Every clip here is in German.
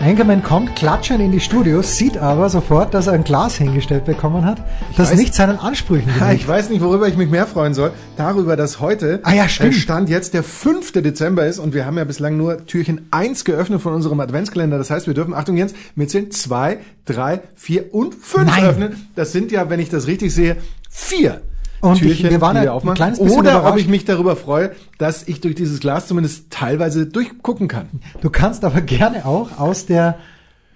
Engermann kommt klatschend in die Studios, sieht aber sofort, dass er ein Glas hingestellt bekommen hat, das weiß- nicht seinen Ansprüchen genügt. ich weiß nicht, worüber ich mich mehr freuen soll. Darüber, dass heute Ah ja, stimmt. äh, Stand jetzt der 5. Dezember ist und wir haben ja bislang nur Türchen 1 geöffnet von unserem Adventskalender. Das heißt, wir dürfen, Achtung Jens, mitzählen, 2, 3, 4 und 5 Nein. öffnen. Das sind ja, wenn ich das richtig sehe, vier Und ich- Türchen, wir waren die ein kleines bisschen Oder ob überrascht. ich mich darüber freue, dass ich durch dieses Glas zumindest teilweise durchgucken kann. Du kannst aber gerne auch aus der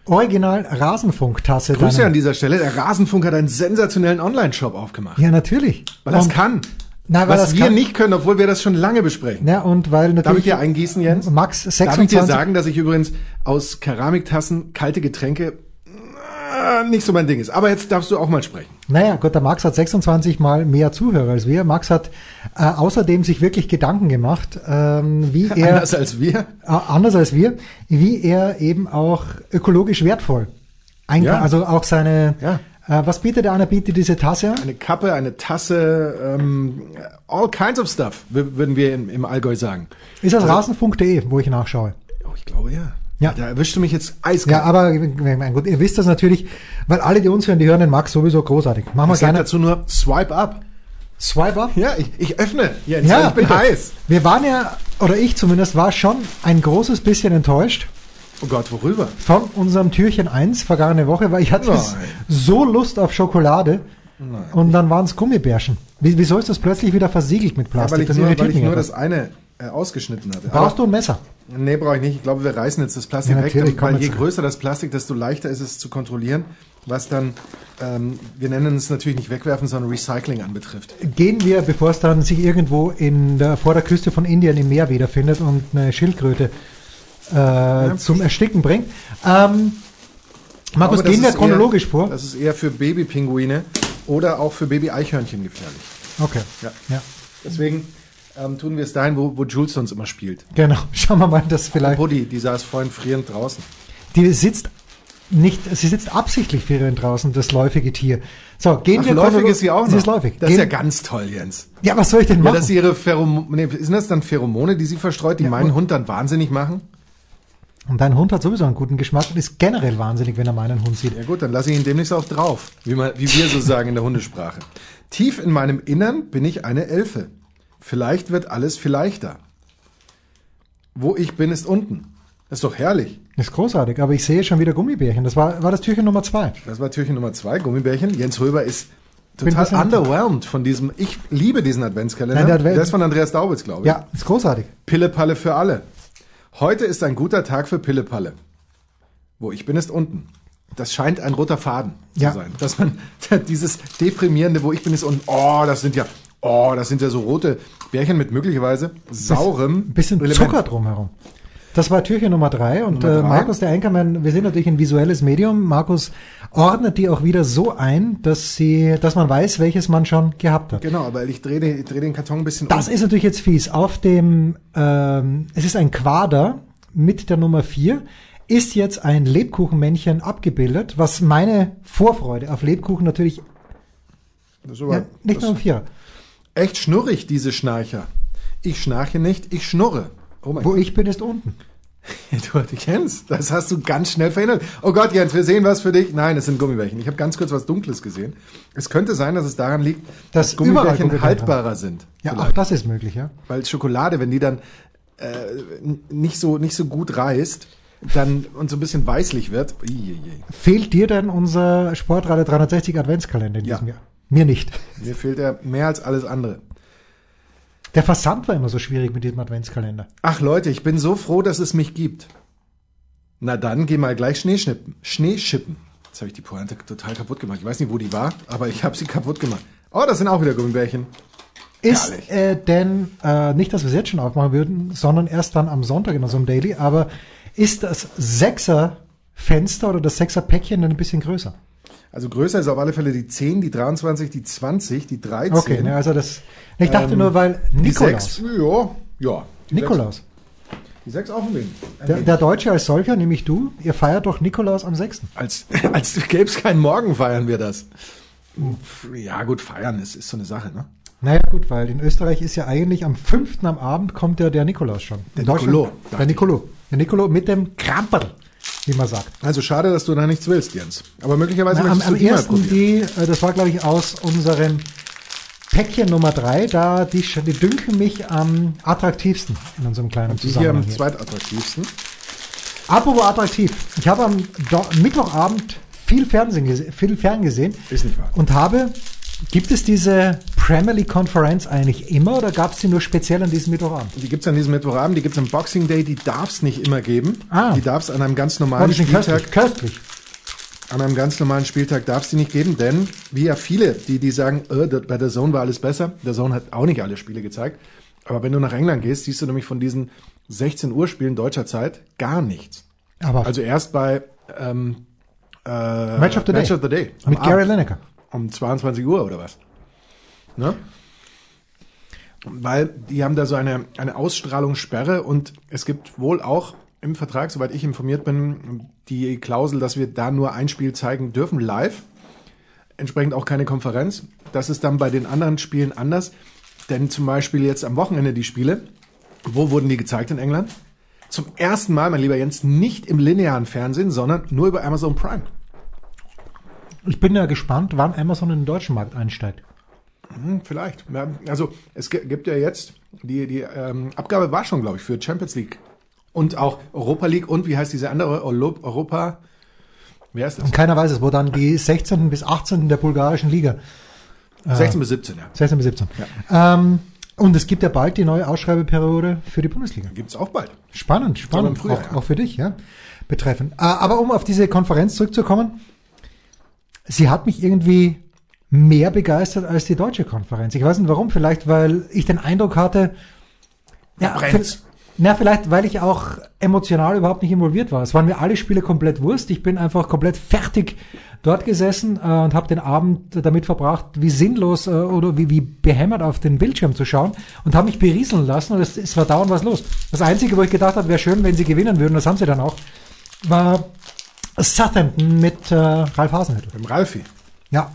Original Rasenfunk-Tasse Grüße deinen- an dieser Stelle. Der Rasenfunk hat einen sensationellen Online-Shop aufgemacht. Ja, natürlich. Weil das kann. Na, weil was das wir kann- nicht können, obwohl wir das schon lange besprechen. Ja, und weil natürlich. Darf ich dir eingießen, Jens? Max Darf ich dir 26. sagen, dass ich übrigens aus Keramiktassen kalte Getränke äh, nicht so mein Ding ist. Aber jetzt darfst du auch mal sprechen. Naja, gut, der Max hat 26 mal mehr Zuhörer als wir. Max hat äh, außerdem sich wirklich Gedanken gemacht, ähm, wie er, Anders als wir. äh, anders als wir, wie er eben auch ökologisch wertvoll einkauft. Ja. Also auch seine, Ja. äh, was bietet er an? Er bietet diese Tasse an. Eine Kappe, eine Tasse, ähm, all kinds of stuff, wür- würden wir im, im Allgäu sagen. Ist das rasenfunk.de, wo ich nachschaue. Oh, ich glaube ja. Ja. Da erwischte mich jetzt eiskalt. Ja, aber mein Gott, ihr wisst das natürlich, weil alle, die uns hören, die hören den Max sowieso großartig. Machen wir gerne dazu nur Swipe up. Swipe up. Ja, ich, ich öffne. Jens, Ja, ich bin bitte. heiß. Wir waren ja, oder ich zumindest, war schon ein großes bisschen enttäuscht Oh Gott, worüber? von unserem Türchen 1 vergangene Woche, weil ich hatte Nein. so Lust auf Schokolade und dann waren es Gummibärchen. Wie, wieso ist das plötzlich wieder versiegelt mit Ja, Plastik? weil ich das nur, weil ich nur das eine äh, ausgeschnitten hatte. Brauchst du ein Messer? Nee, brauche ich nicht. Ich glaube, wir reißen jetzt das Plastik Ja, weg, weil komm je größer das Plastik, desto leichter ist es zu kontrollieren, was dann, ähm, wir nennen es natürlich nicht wegwerfen, sondern Recycling anbetrifft. Gehen wir, bevor es dann sich irgendwo in der, vor der Küste von Indien im Meer wiederfindet und eine Schildkröte äh, zum Ersticken bringt. Ähm, Markus, das gehen wir chronologisch eher, vor? Das ist eher für Babypinguine oder auch für Baby-Eichhörnchen gefährlich. Okay. Ja. ja. Deswegen ähm, tun wir es dahin, wo, wo Jules sonst immer spielt. Genau. Schauen wir mal, dass vielleicht. Buddy, die saß vorhin frierend draußen. Die sitzt nicht, sie sitzt absichtlich für ihren draußen, das läufige Tier. So, gehen Ach, wir läufig ist sie auch noch. Sie ist läufig. Das ist ja Gehen- ganz toll, Jens. ja, was soll ich denn Ja, machen? dass sie ihre Pheromone, nee, sind das dann Pheromone, die sie verstreut, die meinen Hund dann wahnsinnig machen? und dein Hund hat sowieso einen guten Geschmack und ist generell wahnsinnig, wenn er meinen Hund sieht. Ja gut, dann lasse ich ihn demnächst auch drauf, wie, man, wie wir so sagen in der Hundesprache. Tief in meinem Innern bin ich eine Elfe. Vielleicht wird alles vielleichter. Wo ich bin, ist unten. Das ist doch herrlich. Das ist großartig, aber ich sehe schon wieder Gummibärchen. Das war, war das Türchen Nummer zwei. Das war Türchen Nummer zwei, Gummibärchen. Jens Röber ist total underwhelmed von diesem, ich liebe diesen Adventskalender. Nein, der Advent- der ist von Andreas Daubitz, glaube ich. Ja, ist großartig. Pillepalle für alle. Heute ist ein guter Tag für Pillepalle. Wo ich bin, ist unten. Das scheint ein roter Faden Ja. zu sein. Dass man dieses deprimierende, wo ich bin, ist unten. Oh, das sind ja, oh, das sind ja so rote Bärchen mit möglicherweise saurem Ein bisschen Element. Zucker drumherum. Das war Türchen Nummer drei und Nummer äh, drei. Markus, der Anchorman, wir sind natürlich ein visuelles Medium. Markus ordnet die auch wieder so ein, dass sie, dass man weiß, welches man schon gehabt hat. Genau, aber ich drehe den, dreh den Karton ein bisschen Das um. ist natürlich jetzt fies. Auf dem, ähm, es ist ein Quader mit der Nummer 4, ist jetzt ein Lebkuchenmännchen abgebildet, was meine Vorfreude auf Lebkuchen natürlich ja, nicht nur um vier. Echt schnurrig, diese Schnarcher. Ich schnarche nicht, ich schnurre. Oh Wo ich bin, ist unten. Du, du kennst, das hast du ganz schnell verhindert. Oh Gott, Jens, wir sehen was für dich. Nein, es sind Gummibärchen. Ich habe ganz kurz was Dunkles gesehen. Es könnte sein, dass es daran liegt, Dass dass Gummibärchen Gummibärchen haltbarer sind. Ja, auch Vielleicht. das ist möglich, ja. Weil Schokolade, wenn die dann äh, nicht so nicht so gut reißt, dann und so ein bisschen weißlich wird. Uiuiui. Fehlt dir denn unser Sportradio 360 Adventskalender in Ja. diesem Jahr? Mir nicht. Mir fehlt er mehr als alles andere. Der Versand war immer so schwierig mit diesem Adventskalender. Ach Leute, ich bin so froh, dass es mich gibt. Na dann, geh mal gleich Schnee schnippen. Schnee schippen. Jetzt habe ich die Pointe total kaputt gemacht. Ich weiß nicht, wo die war, aber ich habe sie kaputt gemacht. Oh, das sind auch wieder Gummibärchen. Ist äh, denn, äh, nicht, dass wir es jetzt schon aufmachen würden, sondern erst dann am Sonntag in unserem Daily, aber ist das Sechser-Fenster oder das Sechser-Päckchen ein bisschen größer? Also größer ist auf alle Fälle die 10, die 23, die 20, die 13. Okay, ne, also das. Ich dachte Ähm, nur, weil Die Nikolaus. 6, ja, ja. Die Nikolaus. Sechs, die 6 auch ein wenig. Der, der Deutsche als solcher, nämlich du, ihr feiert doch Nikolaus am 6. Als, als gäbe es keinen Morgen, feiern wir das. Ja, gut, feiern ist, ist so eine Sache, ne? Naja, gut, weil in Österreich ist ja eigentlich am 5. am Abend kommt ja der Nikolaus schon. Der dachte Der Nicolo. Der Nicolo mit dem Kramperl, wie man sagt. Also schade, dass du da nichts willst, Jens. Aber möglicherweise Na, am möchtest am du mal ersten, probieren. die, äh, das war glaube ich aus unserem Päckchen Nummer 3, da die, die dünken mich am attraktivsten in unserem kleinen Die hier am zweitattraktivsten. Apropos attraktiv. Ich habe am Do Mittwochabend viel Fernsehen viel ferngesehen Ist nicht wahr. und habe, gibt es diese Premier League Konferenz eigentlich immer oder gab es die nur speziell an diesem Mittwochabend? Die gibt's an diesem Mittwochabend, die gibt's am Boxing Day, die darf's nicht immer geben. Ah. Die darf's an einem ganz Oh, normalen sind Spieltag, köstlich. köstlich. an einem ganz normalen Spieltag darf's die nicht geben, denn wie ja viele, die, die sagen, da- bei der Zone war alles besser, der Zone hat auch nicht alle Spiele gezeigt. Aber wenn du nach England gehst, siehst du nämlich von diesen 16 Uhr Spielen deutscher Zeit gar nichts. Aber Also erst bei ähm, äh, Match of the Match Day. of the Day. mit Gary Abend. Lineker. Um 22 Uhr oder was. Ne? Weil die haben da so eine, eine Ausstrahlungssperre und es gibt wohl auch im Vertrag, soweit ich informiert bin, die Klausel, dass wir da nur ein Spiel zeigen dürfen, live. Entsprechend auch keine Konferenz. Das ist dann bei den anderen Spielen anders. Denn zum Beispiel jetzt am Wochenende die Spiele, wo wurden die gezeigt in England? Zum ersten Mal, mein lieber Jens, nicht im linearen Fernsehen, sondern nur über Amazon Prime. Ich bin ja gespannt, wann Amazon in den deutschen Markt einsteigt. Hm, Vielleicht. Ja, also es gi- gibt ja jetzt, die, die ähm, Abgabe war schon, glaube ich, für Champions League und auch Europa League und wie heißt diese andere Europa? Wer ist das? Und keiner weiß es, wo dann die 16. bis 18. der bulgarischen Liga 16 bis 17, ja. 16 bis 17. Ähm, und es gibt ja bald die neue Ausschreibeperiode für die Bundesliga. Gibt's auch bald. Spannend, spannend. Frühjahr, auch, ja. auch für dich, ja. Betreffend. Äh, Aber um auf diese Konferenz zurückzukommen, sie hat mich irgendwie mehr begeistert als die deutsche Konferenz. Ich weiß nicht warum, vielleicht weil ich den Eindruck hatte, ja, na, vielleicht, weil ich auch emotional überhaupt nicht involviert war. Es waren mir alle Spiele komplett Wurst. Ich bin einfach komplett fertig dort gesessen äh, und habe den Abend damit verbracht, wie sinnlos äh, oder wie, wie behämmert auf den Bildschirm zu schauen und habe mich berieseln lassen und es, es war dauernd was los. Das Einzige, wo ich gedacht habe, wäre schön, wenn sie gewinnen würden, das haben sie dann auch, war Southampton mit äh, Ralf Hasenhüttl. Mit Ralfi. Ja,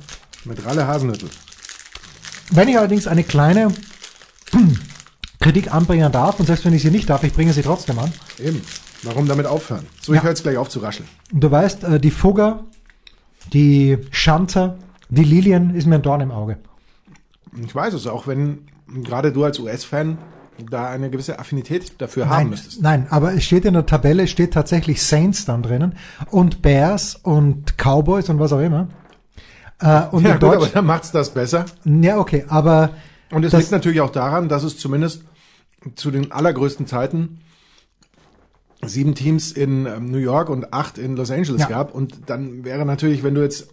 Mit Ralle Hasenhüttl. Wenn ich allerdings eine kleine Kritik anbringen darf, und selbst wenn ich sie nicht darf, ich bringe sie trotzdem an. Eben. Warum damit aufhören? So, ich Ja. höre jetzt gleich auf zu rascheln. Du weißt, äh, die Fugger, die Schanzer, die Lilien ist mir ein Dorn im Auge. Ich weiß es, auch wenn gerade du als US-Fan da eine gewisse Affinität dafür haben Nein, müsstest. nein, aber es steht in der Tabelle, es steht tatsächlich Saints dann drinnen und Bears und Cowboys und was auch immer. Äh, und Ja in gut, aber Deutsch, dann macht's das besser. ja, okay, aber Und es liegt natürlich auch daran, dass es zumindest zu den allergrößten Zeiten sieben Teams in ähm, New York und acht in Los Angeles Ja. gab. Und dann wäre natürlich, wenn du jetzt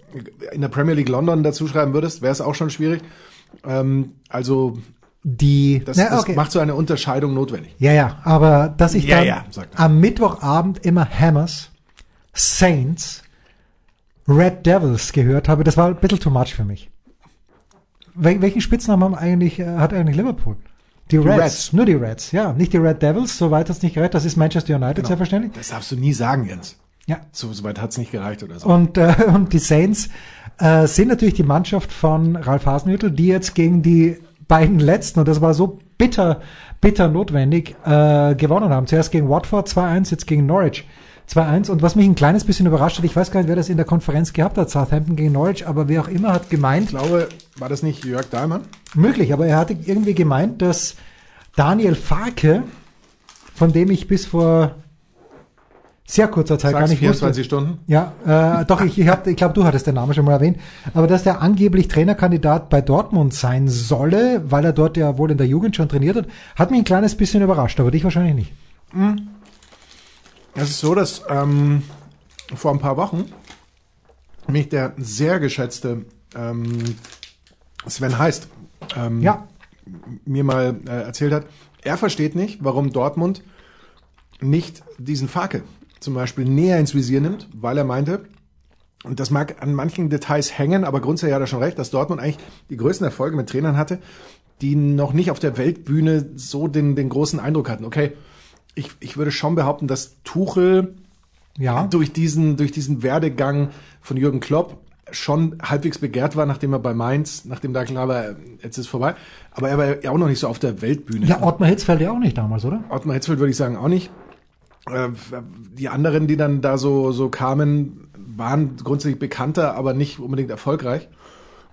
in der Premier League London dazu schreiben würdest, wäre es auch schon schwierig. Ähm, also die, das, na, das okay. macht so eine Unterscheidung notwendig. Ja, ja, aber dass ich Ja, dann ja, am Mittwochabend immer Hammers, Saints, Red Devils gehört habe, das war ein bisschen too much für mich. Wel welchen Spitznamen haben eigentlich, äh, hat eigentlich Liverpool? Die Reds, Reds. nur die Reds, ja, nicht die Red Devils, soweit hat's nicht gereicht, das ist Manchester United, Genau. selbstverständlich. Das darfst du nie sagen, Jens. Ja. So, so weit hat's nicht gereicht oder so. Und, äh, und die Saints äh, sind natürlich die Mannschaft von Ralf Hasenhüttl, die jetzt gegen die beiden letzten, und das war so bitter, bitter notwendig, äh, gewonnen haben. Zuerst gegen Watford 2-1, jetzt gegen Norwich 2-1. Und was mich ein kleines bisschen überrascht hat, ich weiß gar nicht, wer das in der Konferenz gehabt hat, Southampton gegen Norwich, aber wer auch immer hat gemeint, Ich glaube, war das nicht Jörg Dahlmann? möglich, aber er hatte irgendwie gemeint, dass Daniel Farke, von dem ich bis vor sehr kurzer Zeit gar Sag's nicht 24 wusste, Stunden. ja, äh, doch, ich, ich, hab, ich glaube, du hattest den Namen schon mal erwähnt, aber dass der angeblich Trainerkandidat bei Dortmund sein solle, weil er dort ja wohl in der Jugend schon trainiert hat, hat mich ein kleines bisschen überrascht, aber dich wahrscheinlich nicht. Es ist so, dass ähm, vor ein paar Wochen mich der sehr geschätzte ähm, Sven Heist ähm, Ja, mir mal äh, erzählt hat, er versteht nicht, warum Dortmund nicht diesen Farke zum Beispiel näher ins Visier nimmt, weil er meinte, und das mag an manchen Details hängen, aber grundsätzlich hat er schon recht, dass Dortmund eigentlich die größten Erfolge mit Trainern hatte, die noch nicht auf der Weltbühne so den, den großen Eindruck hatten. Okay, ich, ich würde schon behaupten, dass Tuchel Ja. durch diesen, durch diesen Werdegang von Jürgen Klopp schon halbwegs begehrt war, nachdem er bei Mainz, nachdem da klar war, jetzt ist vorbei. Aber er war ja auch noch nicht so auf der Weltbühne. Ja, Ottmar Hitzfeld ja auch nicht damals, oder? Ottmar Hitzfeld würde ich sagen auch nicht. Äh, Die anderen, die dann da so, so kamen, waren grundsätzlich bekannter, aber nicht unbedingt erfolgreich.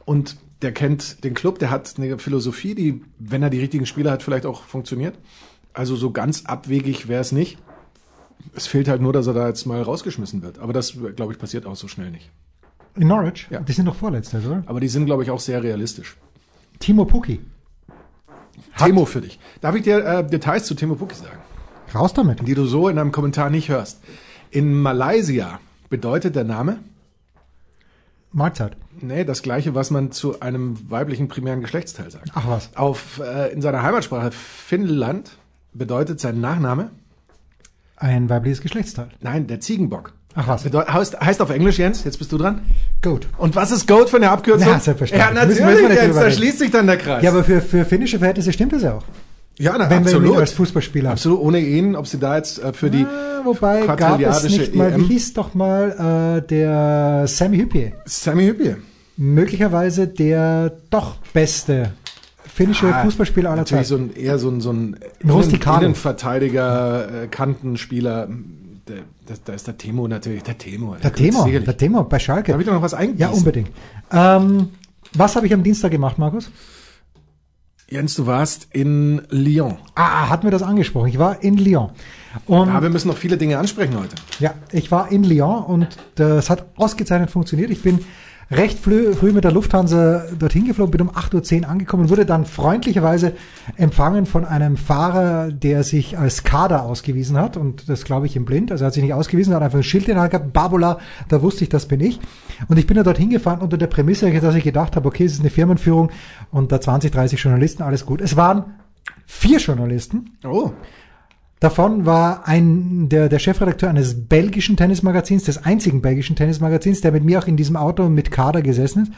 Und der kennt den Club, der hat eine Philosophie, die, wenn er die richtigen Spieler hat, vielleicht auch funktioniert. Also so ganz abwegig wäre es nicht. Es fehlt halt nur, dass er da jetzt mal rausgeschmissen wird. Aber das, glaube ich, passiert auch so schnell nicht. In Norwich? Ja. Die sind doch vorletzter, oder? Aber die sind, glaube ich, auch sehr realistisch. Timo Pukki. Timo für dich. Darf ich dir äh, Details zu Timo Pukki sagen? Raus damit. die du so in einem Kommentar nicht hörst. In Malaysia bedeutet der Name, Mahlzeit. nee, das gleiche, was man zu einem weiblichen primären Geschlechtsteil sagt. Ach was. Auf, äh, in seiner Heimatsprache Finnland bedeutet sein Nachname, Ein weibliches Geschlechtsteil. nein, der Ziegenbock. Ach was. Bedeu heißt, heißt auf Englisch, Jens, jetzt bist du dran. Gut. Und was ist Goat für eine Abkürzung? Ja, selbstverständlich. Ja, Müssen- natürlich, müssen wir nicht Jens, da schließt sich dann der Kreis. Ja, aber für, für finnische Verhältnisse stimmt das ja auch. Ja na, Wenn wir ihn absolut. als Fußballspieler Absolut, ohne ihn, ob sie da jetzt äh, für die Ah, Wobei gab es nicht mal, wie EM hieß doch mal äh, der Sammy Hüppier. Sammy Hüppier. Möglicherweise der doch beste finnische Ah, Fußballspieler aller Zeiten. so ein, eher so ein, so ein Ein. Innen, Innenverteidiger, äh, Kantenspieler. Das, da ist der Timo natürlich, der Timo. Der Sicherlich. der Timo bei Schalke. Darf ich da noch was eingießen? Ja, unbedingt. Ähm, was habe ich am Dienstag gemacht, Markus? Jens, du warst in Lyon. Ah, hatten wir das angesprochen. Ich war in Lyon. Und Ja, wir müssen noch viele Dinge ansprechen heute. Ja, ich war in Lyon und das hat ausgezeichnet funktioniert. Ich bin recht früh, früh mit der Lufthansa dorthin geflogen, bin um 8.10 Uhr angekommen wurde dann freundlicherweise empfangen von einem Fahrer, der sich als Kader ausgewiesen hat und das glaube ich im Blind. Also er hat sich nicht ausgewiesen, hat einfach ein Schild in der Hand gehabt, Babula, da wusste ich, das bin ich. Und ich bin da dorthin gefahren unter der Prämisse, dass ich gedacht habe, okay, es ist eine Firmenführung und da 20, 30 Journalisten, alles gut. Es waren vier Journalisten. Oh, Davon war ein, der, der Chefredakteur eines belgischen Tennismagazins, des einzigen belgischen Tennismagazins, der mit mir auch in diesem Auto mit Kader gesessen ist.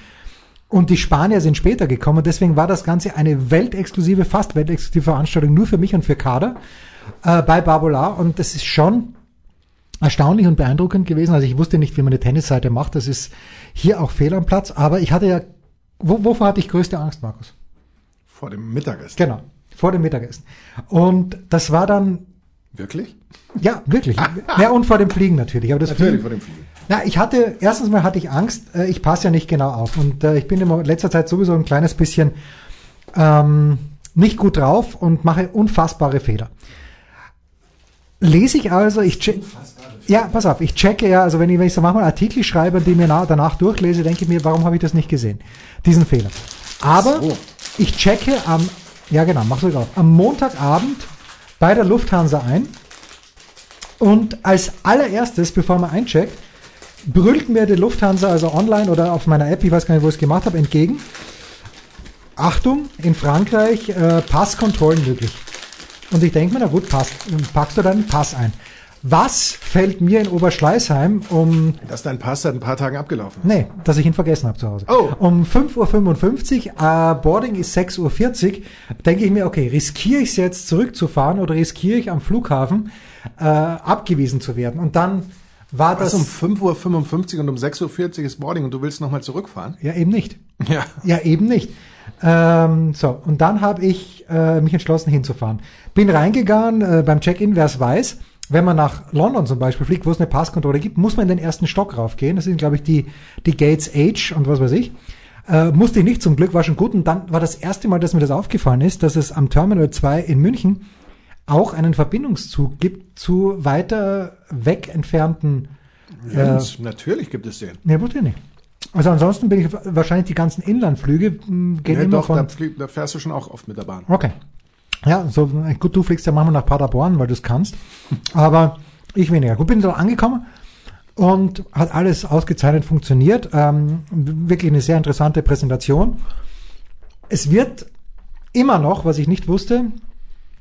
Und die Spanier sind später gekommen. Deswegen war das Ganze eine weltexklusive, fast weltexklusive Veranstaltung nur für mich und für Kader äh, bei Barbola. Und das ist schon erstaunlich und beeindruckend gewesen. Also ich wusste nicht, wie man eine Tennisseite macht. Das ist hier auch fehl am Platz. Aber ich hatte ja, wo, wovor hatte ich größte Angst, Markus? vor dem Mittagessen. Genau, vor dem Mittagessen. Und das war dann Wirklich? ja, wirklich. Ja, und vor dem Fliegen natürlich. Aber das Natürlich Fliegen, vor dem Fliegen. na, ich hatte, erstens mal hatte ich Angst, äh, ich passe ja nicht genau auf. Und äh, ich bin in letzter Zeit sowieso ein kleines bisschen ähm, nicht gut drauf und mache unfassbare Fehler. Lese ich also, ich check, ja, pass auf, ich checke ja, also wenn ich, wenn ich so manchmal Artikel schreibe und die mir na, danach durchlese, denke ich mir, warum habe ich das nicht gesehen? Diesen Fehler. Aber So. ich checke am, ja genau, mach drauf, am Montagabend bei der Lufthansa ein und als allererstes, bevor man eincheckt, brüllt mir die Lufthansa, also online oder auf meiner App, ich weiß gar nicht, wo ich es gemacht habe, entgegen. Achtung, in Frankreich äh, Passkontrollen möglich. Und ich denke mir, na gut, passt, packst du deinen Pass ein. Was fällt mir in Oberschleißheim um Dass dein Pass seit ein paar Tagen abgelaufen ist. Nee, dass ich ihn vergessen habe zu Hause. Oh. Um 5.55 Uhr, äh, Boarding ist 6.40 Uhr, denke ich mir, okay, riskiere ich es jetzt zurückzufahren oder riskiere ich am Flughafen äh, abgewiesen zu werden? Und dann war das... um 5.55 Uhr und um 6.40 Uhr ist Boarding und du willst nochmal zurückfahren? ja, eben nicht. Ja. Ja, eben nicht. Ähm, so, und dann habe ich äh, mich entschlossen hinzufahren. Bin reingegangen, äh, beim Check-in, wer es weiß, wenn man nach London zum Beispiel fliegt, wo es eine Passkontrolle gibt, muss man in den ersten Stock raufgehen. Das sind, glaube ich, die, die Gates H und was weiß ich. Äh, musste ich nicht, zum Glück war schon gut. Und dann war das erste Mal, dass mir das aufgefallen ist, dass es am Terminal 2 in München auch einen Verbindungszug gibt zu weiter weg entfernten Jens, natürlich gibt es den. Ne, wusste ich nicht. Also ansonsten bin ich wahrscheinlich die ganzen Inlandflüge mh, gehen Nee, immer doch, von. da, flieg, da fährst du schon auch oft mit der Bahn. Okay. Ja, so gut, du fliegst ja manchmal nach Paderborn, weil du es kannst. Aber ich weniger. Gut, bin da angekommen und hat alles ausgezeichnet funktioniert. Ähm, wirklich eine sehr interessante Präsentation. Es wird immer noch, was ich nicht wusste,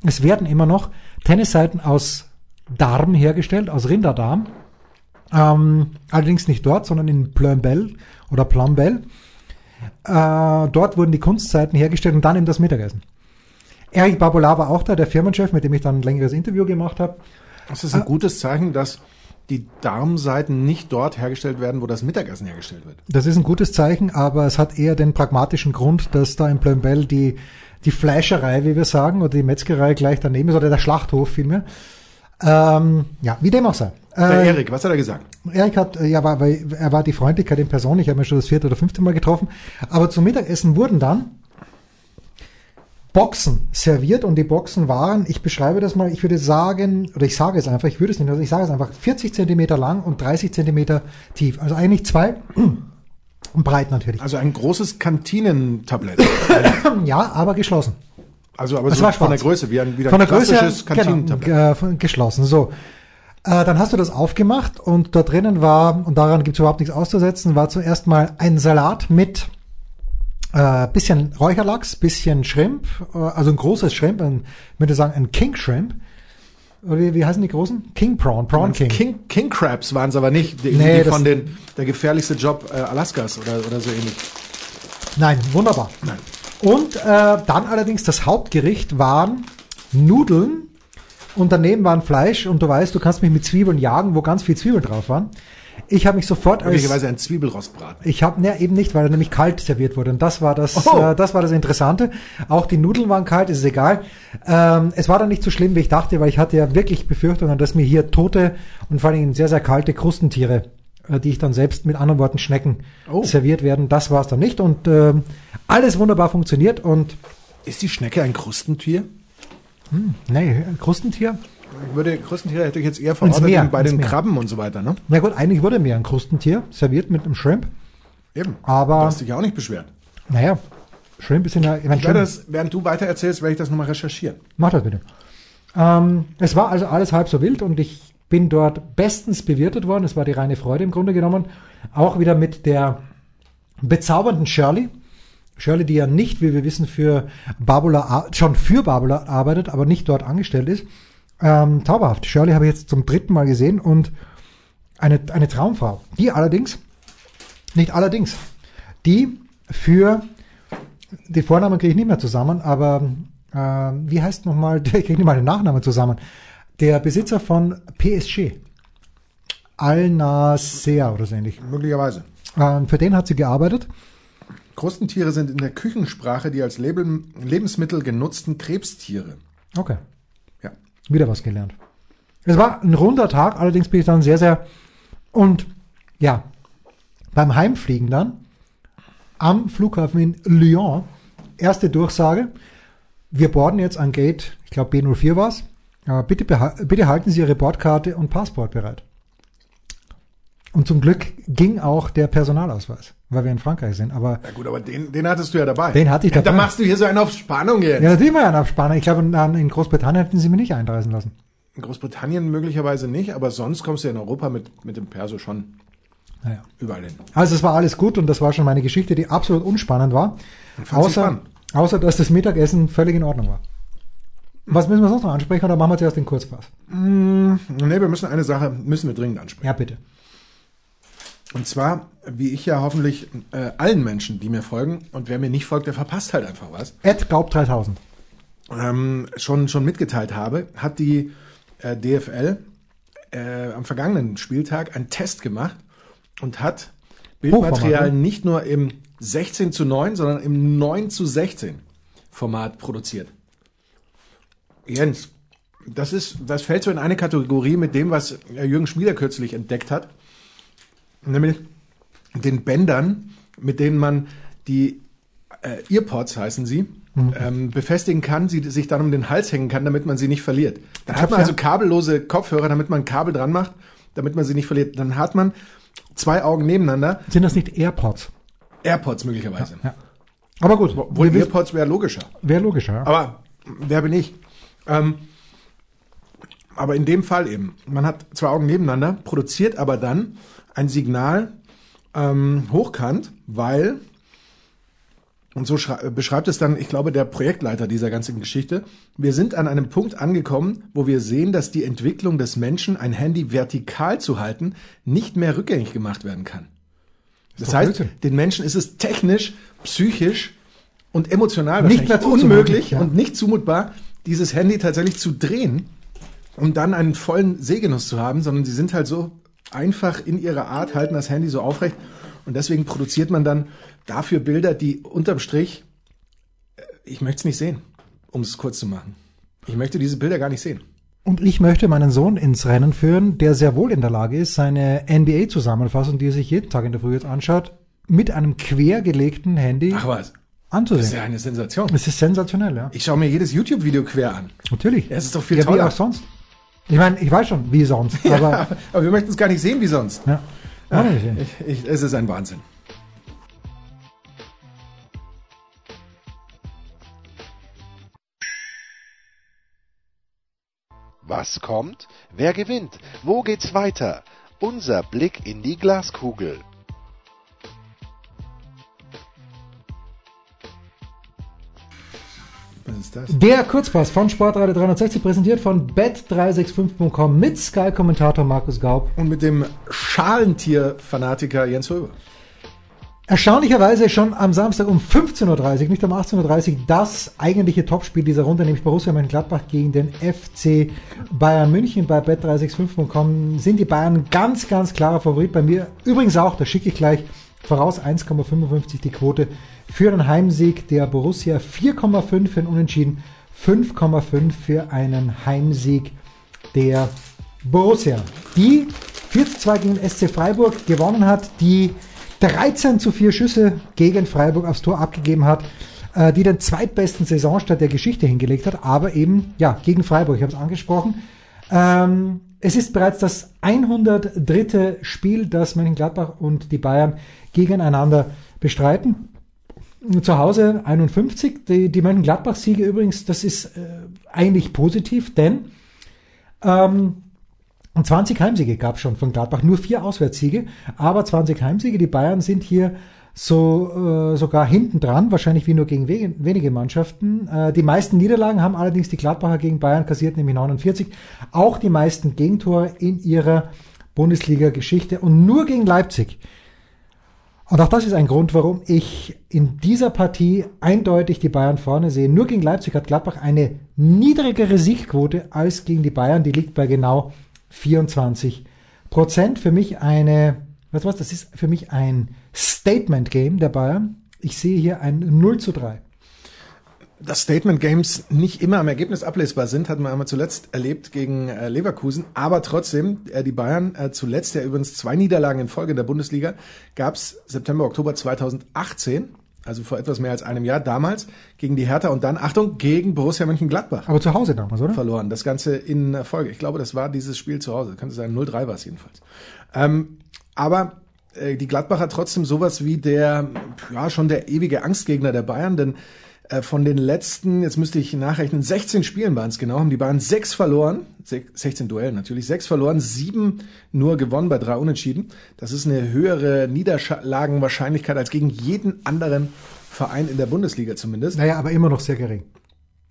es werden immer noch Tennisseiten aus Darm hergestellt, aus Rinderdarm. Ähm, allerdings nicht dort, sondern in Plumbel oder Plumbel. Äh, dort wurden die Kunstzeiten hergestellt und dann eben das Mittagessen. Eric Barbola war auch da, der Firmenchef, mit dem ich dann ein längeres Interview gemacht habe. Das ist ein gutes Zeichen, dass die Darmseiten nicht dort hergestellt werden, wo das Mittagessen hergestellt wird. Das ist ein gutes Zeichen, aber es hat eher den pragmatischen Grund, dass da in Plumbel die, die Fleischerei, wie wir sagen, oder die Metzgerei gleich daneben ist, oder der Schlachthof vielmehr. Ähm, ja, wie dem auch sei. Der Äh, Erik, was hat er gesagt? Erik hat, äh, ja, war, weil er war die Freundlichkeit in Person. Ich habe mir schon das vierte oder fünfte Mal getroffen. Aber zum Mittagessen wurden dann Boxen serviert und die Boxen waren, ich beschreibe das mal, ich würde sagen, oder ich sage es einfach, ich würde es nicht, also ich sage es einfach, 40 Zentimeter lang und 30 Zentimeter tief. Also eigentlich zwei und breit natürlich. Also ein großes Kantinentablett. Ja, aber geschlossen. Also aber so war von der. Größe, wie ein, wie ein Von der Größe klassisches Kantinentablett. genau, äh, von- geschlossen. So. Äh, dann hast du das aufgemacht und da drinnen war, und daran gibt es überhaupt nichts auszusetzen, war zuerst mal ein Salat mit äh, bisschen Räucherlachs, bisschen Shrimp, äh, also ein großes Shrimp, ein, ich würde sagen ein King Shrimp. Wie, wie heißen die großen? King Prawn, Prawn King. King, King Crabs waren es aber nicht. Die, Nee, die von den, der gefährlichste Job äh, Alaskas oder, oder so ähnlich. Nein, wunderbar. Nein. Und äh, dann allerdings das Hauptgericht waren Nudeln und daneben waren Fleisch und du weißt, du kannst mich mit Zwiebeln jagen, wo ganz viel Zwiebeln drauf waren. Ich habe mich sofort Möglicherweise ein Zwiebelrostbraten. ich habe ne, eben nicht, weil er nämlich kalt serviert wurde und das war das Oh. äh, das war das Interessante. Auch die Nudeln waren kalt, ist egal. Ähm, es war dann nicht so schlimm, wie ich dachte, weil ich hatte ja wirklich Befürchtungen, dass mir hier tote und vor allem sehr sehr kalte Krustentiere, äh, die ich dann selbst mit anderen Worten Schnecken Oh. serviert werden. Das war es dann nicht und ähm, alles wunderbar funktioniert und Ist die Schnecke ein Krustentier? nee, ein Krustentier. Ich würde Krustentiere hätte ich jetzt eher verortet bei den Meer. Krabben und so weiter, ne? Na gut, eigentlich wurde mir ein Krustentier serviert mit einem Shrimp. Eben. Aber- Du hast dich ja auch nicht beschwert. Naja, Shrimp ist in der. Ich mein, Ich werde das, während du weiter erzählst, werde ich das nochmal recherchieren. Mach das bitte. Ähm, es war also alles halb so wild und ich bin dort bestens bewirtet worden. Es war die reine Freude im Grunde genommen. Auch wieder mit der bezaubernden Shirley. Shirley, die ja nicht, wie wir wissen, für Barbula, ar- schon für Barbula arbeitet, aber nicht dort angestellt ist. Ähm, zauberhaft. Shirley habe ich jetzt zum dritten Mal gesehen und eine, eine Traumfrau. Die allerdings, nicht allerdings, die für die Vornamen kriege ich nicht mehr zusammen, aber äh, wie heißt nochmal, ich kriege nicht mal den Nachnamen zusammen. Der Besitzer von PSG. Al Nasser oder so ähnlich. Möglicherweise. Ähm, für den hat sie gearbeitet. Krustentiere sind in der Küchensprache die als Leben, Lebensmittel genutzten Krebstiere. Okay. Wieder was gelernt. Es war ein runder Tag, allerdings bin ich dann sehr, sehr und ja, beim Heimfliegen dann am Flughafen in Lyon, erste Durchsage, wir boarden jetzt an Gate, ich glaube B04 war's. Aber bitte, bitte halten Sie Ihre Bordkarte und Passport bereit. Und zum Glück ging auch der Personalausweis, weil wir in Frankreich sind. Aber Ja gut, aber den, den hattest du ja dabei. Den hatte ich ja, dabei. Da machst du hier so einen auf Spannung jetzt. ja, natürlich war ja ein Abspanner. Ich glaube, in Großbritannien hätten sie mich nicht einreisen lassen. In Großbritannien möglicherweise nicht, aber sonst kommst du in Europa mit, mit dem Perso schon Naja. überall hin. Also es war alles gut und das war schon meine Geschichte, die absolut unspannend war. Außer, spannend. außer, dass das Mittagessen völlig in Ordnung war. Was müssen wir sonst noch ansprechen oder machen wir zuerst den Kurzpass? Nee, wir müssen eine Sache, müssen wir dringend ansprechen. Ja, bitte. Und zwar, wie ich ja hoffentlich äh, allen Menschen, die mir folgen, und wer mir nicht folgt, der verpasst halt einfach was, Ed Gaub 3000. ähm, schon, schon mitgeteilt habe, hat die äh, DFL äh, am vergangenen Spieltag einen Test gemacht und hat Bildmaterial Hochformat, ne? nicht nur im 16 zu 9, sondern im 9 zu 16 Format produziert. Jens, das ist, das fällt so in eine Kategorie mit dem, was äh, Jürgen Schmieder kürzlich entdeckt hat, nämlich den Bändern, mit denen man die äh, Earpods heißen sie, Mhm. ähm, befestigen kann, sie sich dann um den Hals hängen kann, damit man sie nicht verliert. Dann Ich hat man also kabellose Kopfhörer, damit man ein Kabel dran macht, damit man sie nicht verliert. Dann hat man zwei Augen nebeneinander, Sind das nicht AirPods? AirPods möglicherweise. Ja. Aber gut, Wohl AirPods wäre logischer. wäre logischer. Ja. Aber wer bin ich? Ähm, aber in dem Fall eben, man hat zwei Augen nebeneinander, produziert aber dann ein Signal ähm, hochkant, weil Und so schrei- beschreibt es dann, ich glaube, der Projektleiter dieser ganzen Geschichte. Wir sind an einem Punkt angekommen, wo wir sehen, dass die Entwicklung des Menschen, ein Handy vertikal zu halten, nicht mehr rückgängig gemacht werden kann. Das doch heißt, Blödsinn. den Menschen ist es technisch, psychisch und emotional Nicht mehr unmöglich ja. und nicht zumutbar, dieses Handy tatsächlich zu drehen, um dann einen vollen Sehgenuss zu haben, sondern sie sind halt so einfach in ihrer Art, halten das Handy so aufrecht und deswegen produziert man dann dafür Bilder, die unterm Strich, äh, ich möchte es nicht sehen, um es kurz zu machen. Ich möchte diese Bilder gar nicht sehen. Und ich möchte meinen Sohn ins Rennen führen, der sehr wohl in der Lage ist, seine NBA-Zusammenfassung, die er sich jeden Tag in der Früh jetzt anschaut, mit einem quergelegten Handy Ach was, das ist anzusehen. ja eine Sensation. Es ist sensationell, ja. Ich schaue mir jedes YouTube-Video quer an. Natürlich. Es ist doch viel ja, toller. Wie auch sonst. Ich meine, ich weiß schon, wie sonst, aber Ja, aber wir möchten es gar nicht sehen wie sonst. ja. Nicht. Ich, ich, es ist ein Wahnsinn. Was kommt? Wer gewinnt? Wo geht's weiter? Unser Blick in die Glaskugel. Was ist das? Der Kurzpass von Sportradio 360 präsentiert von bet365.com mit Sky-Kommentator Markus Gaub. Und mit dem Schalentier-Fanatiker Jens Röber. Erstaunlicherweise schon am Samstag um 15.30 Uhr, nicht um 18.30 Uhr, das eigentliche Topspiel dieser Runde, nämlich Borussia Mönchengladbach gegen den FC Bayern München. Bei bet365.com sind die Bayern ganz, ganz klarer Favorit. Bei mir übrigens auch, da schicke ich gleich voraus 1,55 die Quote für den Heimsieg der Borussia, 4,5 für den Unentschieden, 5,5 für einen Heimsieg der Borussia, die 4 zu 2 gegen SC Freiburg gewonnen hat, die 13 zu 4 Schüsse gegen Freiburg aufs Tor abgegeben hat, äh, die den zweitbesten Saisonstart der Geschichte hingelegt hat, aber eben ja gegen Freiburg, ich habe es angesprochen. Ähm, es ist bereits das 103. Spiel, das Mönchengladbach und die Bayern gegeneinander bestreiten. Zu Hause 51. Die, die Mönchengladbach-Siege übrigens, das ist äh, eigentlich positiv, denn ähm, und 20 Heimsiege gab es schon von Gladbach, nur vier Auswärtssiege, aber 20 Heimsiege. Die Bayern sind hier so äh, sogar hinten dran, wahrscheinlich wie nur gegen we wenige Mannschaften. Äh, die meisten Niederlagen haben allerdings die Gladbacher gegen Bayern kassiert, nämlich 49. Auch die meisten Gegentore in ihrer Bundesliga-Geschichte und nur gegen Leipzig. Und auch das ist ein Grund, warum ich in dieser Partie eindeutig die Bayern vorne sehe. Nur gegen Leipzig hat Gladbach eine niedrigere Siegquote als gegen die Bayern. Die liegt bei genau 24 Prozent. Für mich eine, was was, das ist für mich ein Statement Game der Bayern. Ich sehe hier ein 0 zu 3. Dass Statement Games nicht immer am Ergebnis ablesbar sind, hatten wir einmal zuletzt erlebt gegen äh, Leverkusen. Aber trotzdem, äh, die Bayern äh, zuletzt ja übrigens zwei Niederlagen in Folge in der Bundesliga, gab's September, Oktober 2018, also vor etwas mehr als einem Jahr damals, gegen die Hertha und dann, Achtung, gegen Borussia Mönchengladbach Aber zu Hause damals, oder? verloren. Das Ganze in äh, Folge. Ich glaube, das war dieses Spiel zu Hause. Könnte sein, 0-3 war es jedenfalls. Ähm, aber äh, die Gladbacher trotzdem sowas wie der, ja, schon der ewige Angstgegner der Bayern, denn äh, von den letzten, jetzt müsste ich nachrechnen, 16 Spielen waren es genau, haben die Bayern sechs verloren, Se 16 Duellen natürlich, sechs verloren, sieben nur gewonnen bei drei Unentschieden. Das ist eine höhere Niederlagenwahrscheinlichkeit als gegen jeden anderen Verein in der Bundesliga zumindest. Naja, aber immer noch sehr gering.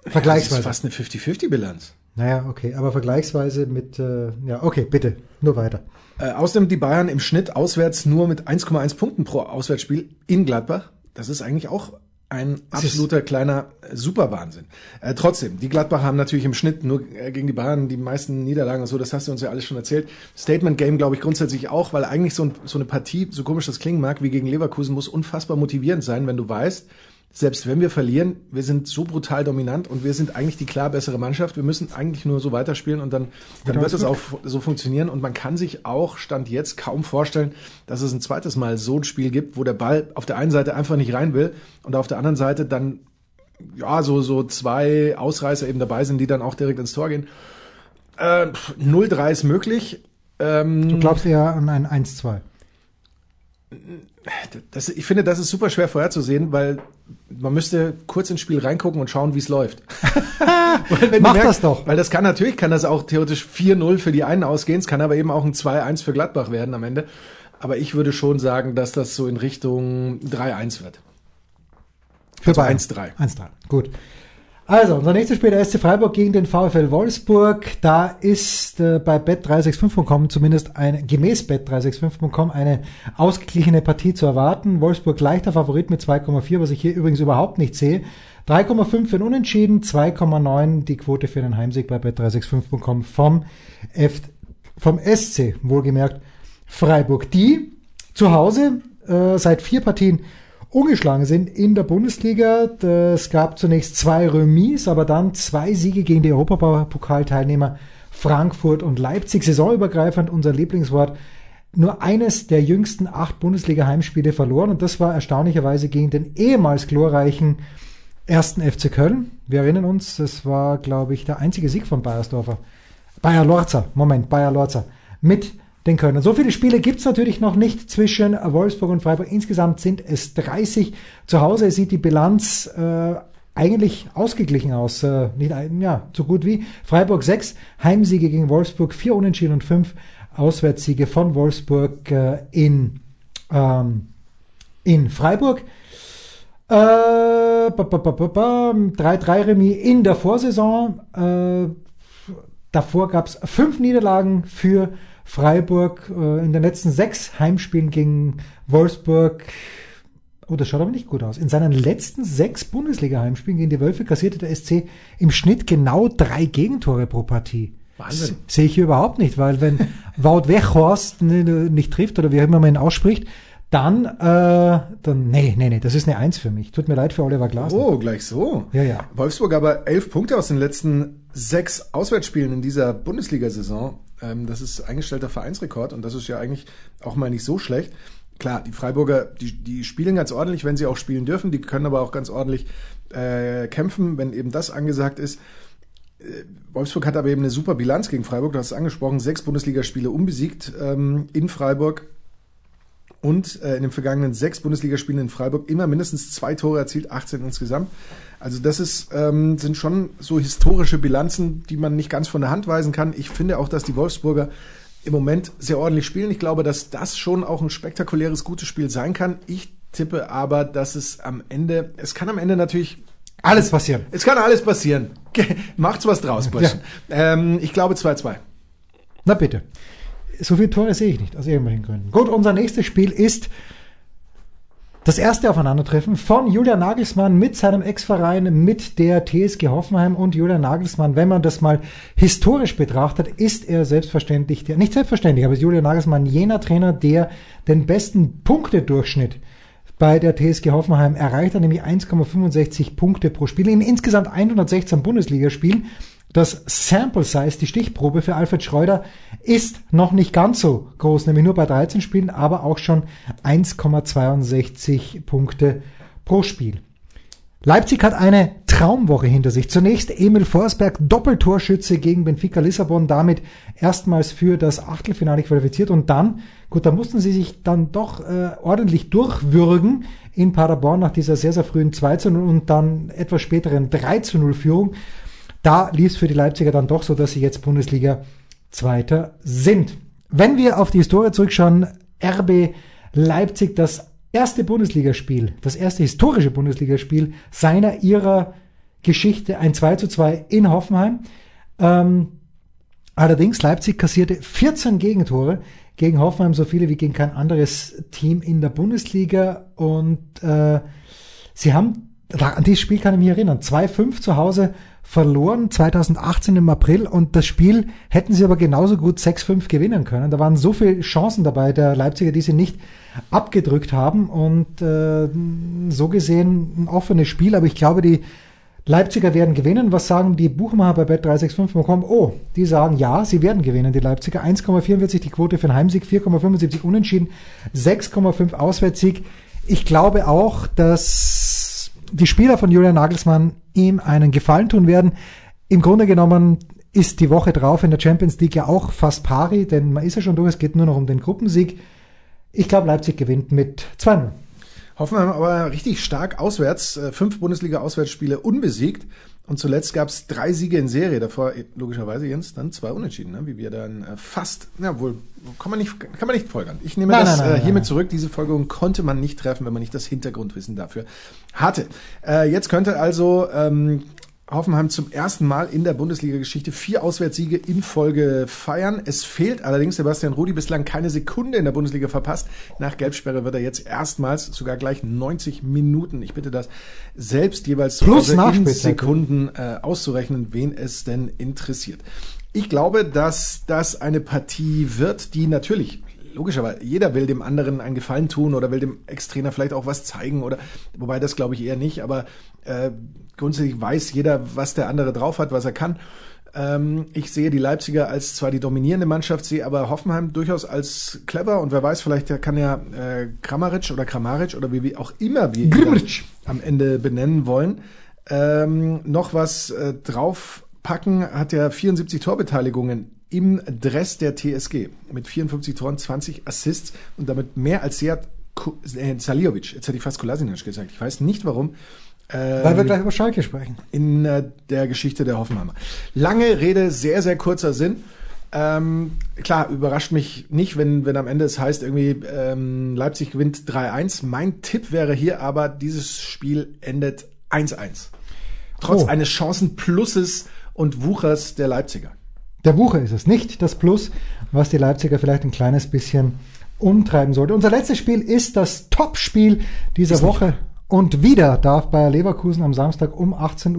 Das Vergleichsweise. ist fast eine 50-50-Bilanz. Naja, okay, aber vergleichsweise mit, äh, ja, okay, bitte, nur weiter. Äh, außerdem die Bayern im Schnitt auswärts nur mit 1,1 Punkten pro Auswärtsspiel in Gladbach. Das ist eigentlich auch ein absoluter kleiner äh, Superwahnsinn. Äh, trotzdem, die Gladbacher haben natürlich im Schnitt nur äh, gegen die Bayern die meisten Niederlagen und so, das hast du uns ja alles schon erzählt. Statement Game glaube ich grundsätzlich auch, weil eigentlich so, ein, so eine Partie, so komisch das klingen mag, wie gegen Leverkusen, muss unfassbar motivierend sein, wenn du weißt, selbst wenn wir verlieren, wir sind so brutal dominant und wir sind eigentlich die klar bessere Mannschaft. Wir müssen eigentlich nur so weiterspielen und dann, dann Genau, wird es auch so funktionieren. Und man kann sich auch Stand jetzt kaum vorstellen, dass es ein zweites Mal so ein Spiel gibt, wo der Ball auf der einen Seite einfach nicht rein will und auf der anderen Seite dann ja so so zwei Ausreißer eben dabei sind, die dann auch direkt ins Tor gehen. Äh, pff, 0-3 ist möglich. Ähm, Du glaubst eher an ein 1-2. Das, ich finde, das ist super schwer vorherzusehen, weil man müsste kurz ins Spiel reingucken und schauen, wie es läuft. Mach das doch. Weil das kann natürlich, kann das auch theoretisch 4-0 für die einen ausgehen, es kann aber eben auch ein 2-1 für Gladbach werden am Ende. Aber ich würde schon sagen, dass das so in Richtung 3-1 wird. Für Also Bayern. 1-3. 1-3. Gut. Also, unser nächstes Spiel, der SC Freiburg gegen den VfL Wolfsburg. Da ist äh, bei bet365.com zumindest ein, gemäß bet365.com eine ausgeglichene Partie zu erwarten. Wolfsburg leichter Favorit mit 2,4, was ich hier übrigens überhaupt nicht sehe. 3,5 für ein Unentschieden, 2,9 die Quote für einen Heimsieg bei bet365.com vom, F, vom SC, wohlgemerkt Freiburg. Die zu Hause äh, seit vier Partien ungeschlagen sind in der Bundesliga. Es gab zunächst zwei Remis, aber dann zwei Siege gegen die Europapokalteilnehmer Frankfurt und Leipzig. Saisonübergreifend unser Lieblingswort. Nur eines der jüngsten acht Bundesliga-Heimspiele verloren und das war erstaunlicherweise gegen den ehemals glorreichen ersten FC Köln. Wir erinnern uns, das war, glaube ich, der einzige Sieg von Bayersdorfer. Bayer Lorzer, Moment, Bayer Lorzer. Mit den Kölnern. So viele Spiele gibt's natürlich noch nicht zwischen Wolfsburg und Freiburg. Insgesamt sind es 30. Zu Hause sieht die Bilanz äh, eigentlich ausgeglichen aus. Äh, nicht ja, so gut wie. Freiburg 6, Heimsiege gegen Wolfsburg, 4 Unentschieden und 5 Auswärtssiege von Wolfsburg äh, in, ähm, in Freiburg. Äh, 3-3 Remis in der Vorsaison. Äh, davor gab's fünf Niederlagen für Freiburg äh, in den letzten sechs Heimspielen gegen Wolfsburg. Oh, das schaut aber nicht gut aus. In seinen letzten sechs Bundesliga-Heimspielen gegen die Wölfe kassierte der SC im Schnitt genau drei Gegentore pro Partie. Wahnsinn. Sehe ich hier überhaupt nicht, weil wenn Wout Weghorst nicht trifft oder wie immer man ihn ausspricht, dann, äh, dann, nee, nee, nee, das ist eine Eins für mich. Tut mir leid für Oliver Glasner. Oh, gleich so. Ja, ja. Wolfsburg aber elf Punkte aus den letzten sechs Auswärtsspielen in dieser Bundesliga-Saison. Ähm, das ist eingestellter Vereinsrekord und das ist ja eigentlich auch mal nicht so schlecht. Klar, die Freiburger, die, die spielen ganz ordentlich, wenn sie auch spielen dürfen. Die können aber auch ganz ordentlich äh, kämpfen, wenn eben das angesagt ist. Äh, Wolfsburg hat aber eben eine super Bilanz gegen Freiburg. Du hast es angesprochen, sechs Bundesligaspiele unbesiegt ähm, in Freiburg und äh, in den vergangenen sechs Bundesligaspielen in Freiburg immer mindestens zwei Tore erzielt, 18 insgesamt. Also das ist, ähm, sind schon so historische Bilanzen, die man nicht ganz von der Hand weisen kann. Ich finde auch, dass die Wolfsburger im Moment sehr ordentlich spielen. Ich glaube, dass das schon auch ein spektakuläres, gutes Spiel sein kann. Ich tippe aber, dass es am Ende, es kann am Ende natürlich Alles passieren. es kann alles passieren. Macht's was draus, Burschen. Ähm, ich glaube 2-2. Na bitte. So viele Tore sehe ich nicht, aus irgendwelchen Gründen. Gut, unser nächstes Spiel ist das erste Aufeinandertreffen von Julian Nagelsmann mit seinem Ex-Verein, mit der TSG Hoffenheim und Julian Nagelsmann. Wenn man das mal historisch betrachtet, ist er selbstverständlich, der, nicht selbstverständlich, aber ist Julian Nagelsmann jener Trainer, der den besten Punktedurchschnitt bei der TSG Hoffenheim erreicht hat, nämlich 1,65 Punkte pro Spiel in insgesamt 116 Bundesligaspielen. Das Sample Size, die Stichprobe für Alfred Schreuder, ist noch nicht ganz so groß, nämlich nur bei 13 Spielen, aber auch schon 1,62 Punkte pro Spiel. Leipzig hat eine Traumwoche hinter sich. Zunächst Emil Forsberg, Doppeltorschütze gegen Benfica Lissabon, damit erstmals für das Achtelfinale qualifiziert und dann, gut, da mussten sie sich dann doch äh, ordentlich durchwürgen in Paderborn nach dieser sehr, sehr frühen 2 zu 0 und dann etwas späteren 3 zu 0 Führung. Da lief es für die Leipziger dann doch so, dass sie jetzt Bundesliga Zweiter sind. Wenn wir auf die Historie zurückschauen, RB Leipzig, das erste Bundesligaspiel, das erste historische Bundesligaspiel seiner ihrer Geschichte, ein 2 zu 2 in Hoffenheim. Ähm, allerdings, Leipzig kassierte 14 Gegentore gegen Hoffenheim, so viele wie gegen kein anderes Team in der Bundesliga. Und äh, sie haben, an dieses Spiel kann ich mich erinnern, 2-5 zu Hause verloren 2018 im April und das Spiel hätten sie aber genauso gut 6-5 gewinnen können. Da waren so viele Chancen dabei der Leipziger, die sie nicht abgedrückt haben und äh, so gesehen ein offenes Spiel, aber ich glaube, die Leipziger werden gewinnen. Was sagen die Buchmacher bei Bet365.com? Oh, die sagen ja, sie werden gewinnen, die Leipziger. 1,44 die Quote für einen Heimsieg, 4,75 Unentschieden, 6,5 Auswärtssieg. Ich glaube auch, dass die Spieler von Julian Nagelsmann ihm einen Gefallen tun werden. Im Grunde genommen ist die Woche drauf in der Champions League ja auch fast pari, denn man ist ja schon durch, es geht nur noch um den Gruppensieg. Ich glaube, Leipzig gewinnt mit 2-0. Hoffenheim aber richtig stark auswärts, äh, fünf Bundesliga-Auswärtsspiele unbesiegt. Und zuletzt gab es drei Siege in Serie. Davor logischerweise Jens dann zwei Unentschieden, ne? wie wir dann äh, fast, na wohl, kann man nicht, kann man nicht folgern. Ich nehme Nein, das nein, nein, äh, hiermit zurück. Diese Folgerung konnte man nicht treffen, wenn man nicht das Hintergrundwissen dafür hatte. Äh, jetzt könnte also ähm, Hoffenheim zum ersten Mal in der Bundesliga-Geschichte vier Auswärtssiege in Folge feiern. Es fehlt allerdings Sebastian Rudi bislang keine Sekunde in der Bundesliga verpasst. Nach Gelbsperre wird er jetzt erstmals sogar gleich 90 Minuten. Ich bitte das selbst jeweils Plus in. Sekunden äh, auszurechnen, wen es denn interessiert. Ich glaube, dass das eine Partie wird, die natürlich logischerweise jeder will dem anderen einen Gefallen tun oder will dem Ex-Trainer vielleicht auch was zeigen oder wobei das glaube ich eher nicht, aber äh, grundsätzlich weiß jeder, was der andere drauf hat, was er kann. Ähm, ich sehe die Leipziger als zwar die dominierende Mannschaft, sehe aber Hoffenheim durchaus als clever und wer weiß, vielleicht kann ja äh, Kramaric oder Kramaric oder wie, wie auch immer wir ihn am Ende benennen wollen, ähm, noch was äh, draufpacken, hat er 74 Torbeteiligungen im Dress der TSG mit 54 Toren, 20 Assists und damit mehr als Seat Ku- äh, Saliovic. Jetzt hätte ich fast Kolasinac gesagt. Ich weiß nicht warum. Weil wir Ähm, gleich über Schalke sprechen. in äh, der Geschichte der Hoffenheimer. Lange Rede, sehr, sehr kurzer Sinn. Ähm, klar, überrascht mich nicht, wenn, wenn am Ende es heißt, irgendwie ähm, Leipzig gewinnt 3-1. Mein Tipp wäre hier aber, dieses Spiel endet 1-1. Trotz Oh. eines Chancenplusses und Wuchers der Leipziger. Der Bucher ist es, nicht das Plus, was die Leipziger vielleicht ein kleines bisschen umtreiben sollte. Unser letztes Spiel ist das Topspiel dieser Woche. Und wieder darf Bayer Leverkusen am Samstag um 18.30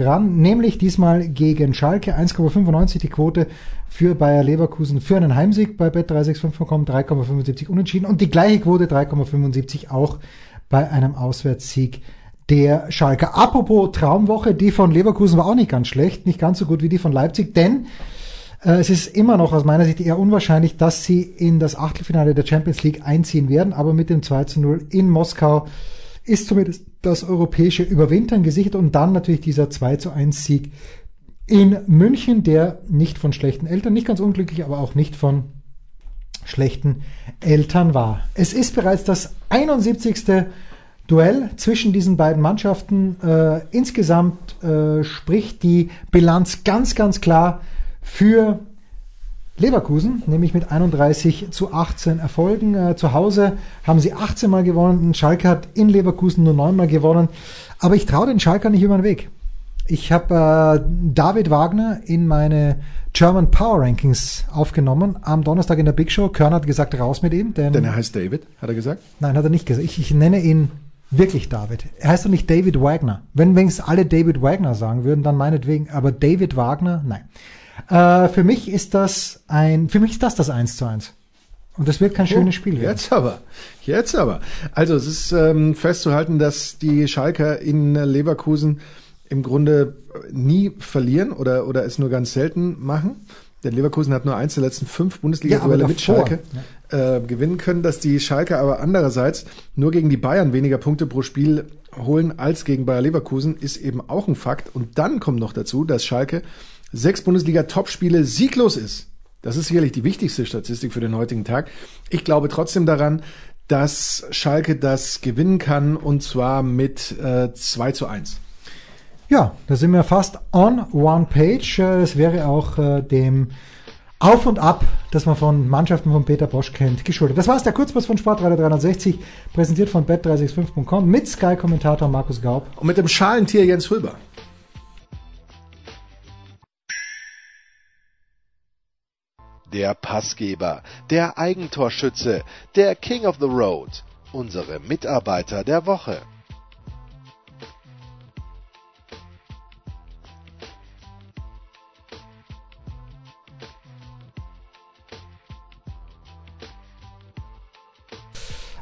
Uhr ran, nämlich diesmal gegen Schalke. 1,95 die Quote für Bayer Leverkusen für einen Heimsieg bei bet365.com, 3,75 unentschieden und die gleiche Quote 3,75 auch bei einem Auswärtssieg der Schalke. Apropos Traumwoche, die von Leverkusen war auch nicht ganz schlecht, nicht ganz so gut wie die von Leipzig, denn äh, es ist immer noch aus meiner Sicht eher unwahrscheinlich, dass sie in das Achtelfinale der Champions League einziehen werden, aber mit dem 2 zu 0 in Moskau ist zumindest das europäische Überwintern gesichert und dann natürlich dieser 2 zu 1 Sieg in München, der nicht von schlechten Eltern, nicht ganz unglücklich, aber auch nicht von schlechten Eltern war. Es ist bereits das 71. Duell zwischen diesen beiden Mannschaften. Äh, insgesamt äh, spricht die Bilanz ganz, ganz klar für Leverkusen, nämlich mit 31 zu 18 Erfolgen. Äh, zu Hause haben sie 18 Mal gewonnen. Schalke hat in Leverkusen nur 9 Mal gewonnen. Aber ich traue den Schalker nicht über den Weg. Ich habe äh, David Wagner in meine German Power Rankings aufgenommen am Donnerstag in der Big Show. Körner hat gesagt, raus mit ihm. Denn, Denn er heißt David, hat er gesagt. Nein, hat er nicht gesagt. Ich, ich nenne ihn wirklich David. Er heißt doch nicht David Wagner. Wenn wenigstens alle David Wagner sagen würden, dann meinetwegen. Aber David Wagner, nein. Äh, für mich ist das ein, für mich ist das das 1 zu 1. Und das wird kein schönes Spiel werden. Jetzt aber, jetzt aber. Also es ist ähm, festzuhalten, dass die Schalker in Leverkusen im Grunde nie verlieren oder, oder es nur ganz selten machen. Denn Leverkusen hat nur eins der letzten fünf Bundesliga-Duelle Ja, mit Schalke äh, gewinnen können, dass die Schalker aber andererseits nur gegen die Bayern weniger Punkte pro Spiel holen als gegen Bayer Leverkusen, ist eben auch ein Fakt. Und dann kommt noch dazu, dass Schalke sechs Bundesliga-Topspiele sieglos ist. Das ist sicherlich die wichtigste Statistik für den heutigen Tag. Ich glaube trotzdem daran, dass Schalke das gewinnen kann und zwar mit äh, 2 zu 1. Ja, da sind wir fast on one page. Äh, Das wäre auch äh, dem Auf und Ab, das man von Mannschaften von Peter Bosch kennt, geschuldet. Das war's, der Kurzpass von Sportradio 360, präsentiert von bet365.com mit Sky-Kommentator Markus Gaub. Und mit dem Schalentier Jens Röber. Der Passgeber, der Eigentorschütze, der King of the Road, unsere Mitarbeiter der Woche.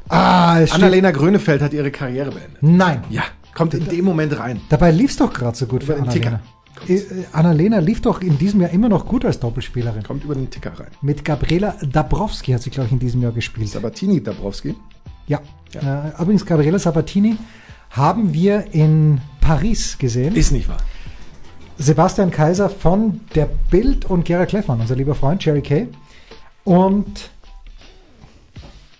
Ah, es Annalena Grönefeld hat ihre Karriere beendet. Nein, Ja, kommt in dem Moment rein. dabei lief's doch gerade so gut für Über den Annalena. Ticker. Äh, äh, Annalena lief doch in diesem Jahr immer noch gut als Doppelspielerin. Kommt über den Ticker rein. Mit Gabriela Dabrowski hat sie, glaube ich, in diesem Jahr gespielt. Sabatini Dabrowski. Ja. Äh, übrigens, Gabriela Sabatini haben wir in Paris gesehen. Ist nicht wahr. Sebastian Kaiser von der Bild und Gerhard Kleffmann, unser lieber Freund Jerry Kay. Und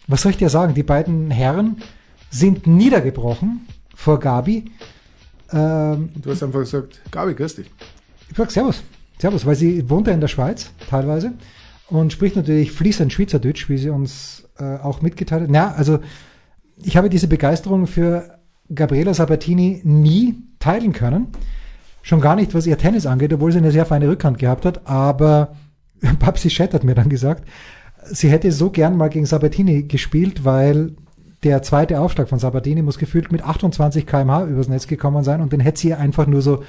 was soll ich dir sagen? Die beiden Herren sind niedergebrochen vor Gabi. Ähm, Du hast einfach gesagt, Gabi, grüß dich. ich sag Servus. Servus, weil sie wohnt ja in der Schweiz teilweise und spricht natürlich fließend Schweizerdeutsch, wie sie uns äh, auch mitgeteilt hat. Na, also ich habe diese Begeisterung für Gabriela Sabatini nie teilen können. Schon gar nicht, was ihr Tennis angeht, obwohl sie eine sehr feine Rückhand gehabt hat. Aber Babsi Schett hat mir dann gesagt, sie hätte so gern mal gegen Sabatini gespielt, weil der zweite Aufschlag von Sabatini muss gefühlt mit 28 km/h übers Netz gekommen sein und den hätte sie einfach nur so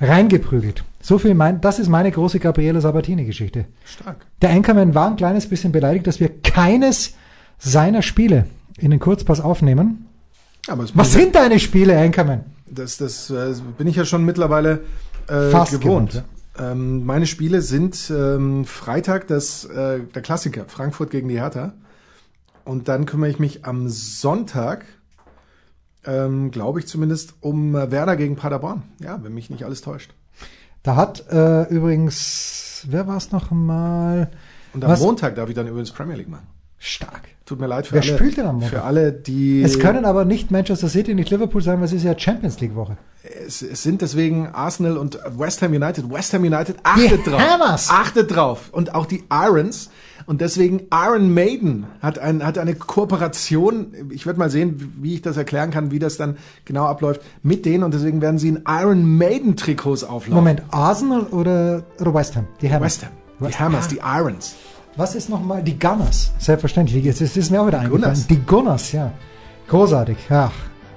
reingeprügelt. So viel mein, das ist meine große Gabriele Sabatini-Geschichte. Stark. Der Anchorman war ein kleines bisschen beleidigt, dass wir keines seiner Spiele in den Kurzpass aufnehmen. Aber das, Was sind deine Spiele, Anchorman? das, das äh, bin ich ja schon mittlerweile äh, Fast gewohnt. gewohnt, ähm, meine Spiele sind ähm, Freitag das, äh, der Klassiker, Frankfurt gegen die Hertha. Und dann kümmere ich mich am Sonntag, ähm, glaube ich zumindest, um äh, Werder gegen Paderborn. Ja, wenn mich nicht alles täuscht. Da hat äh, übrigens, wer war es noch mal? Und am Was? Montag darf ich dann übrigens Premier League machen. Stark. Tut mir leid für Wer alle. spielt denn am Montag? Für alle, die. Es können aber nicht Manchester City, nicht Liverpool sein, weil es ist ja Champions League Woche. Es, es sind deswegen Arsenal und West Ham United. West Ham United achtet Die drauf. Hammers! Achtet drauf. Und auch die Irons. Und deswegen Iron Maiden hat, ein, hat eine Kooperation. Ich werde mal sehen, wie ich das erklären kann, wie das dann genau abläuft mit denen. Und deswegen werden sie in Iron Maiden Trikots auflaufen. Moment, Arsenal oder, oder West Ham? Die Hammers. West Ham. Die West- Hammers, die Irons. Was ist nochmal die Gunners? Selbstverständlich, jetzt ist, ist mir auch wieder eingefallen. Gunners. Die Gunners, ja. Großartig, ja.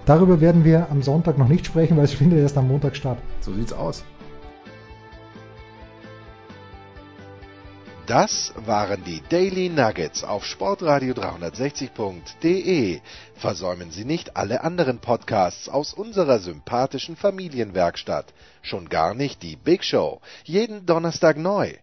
Darüber werden wir am Sonntag noch nicht sprechen, weil es findet erst am Montag statt. So sieht's aus. Das waren die Daily Nuggets auf Sportradio 360.de. Versäumen Sie nicht alle anderen Podcasts aus unserer sympathischen Familienwerkstatt. Schon gar nicht die Big Show. Jeden Donnerstag neu.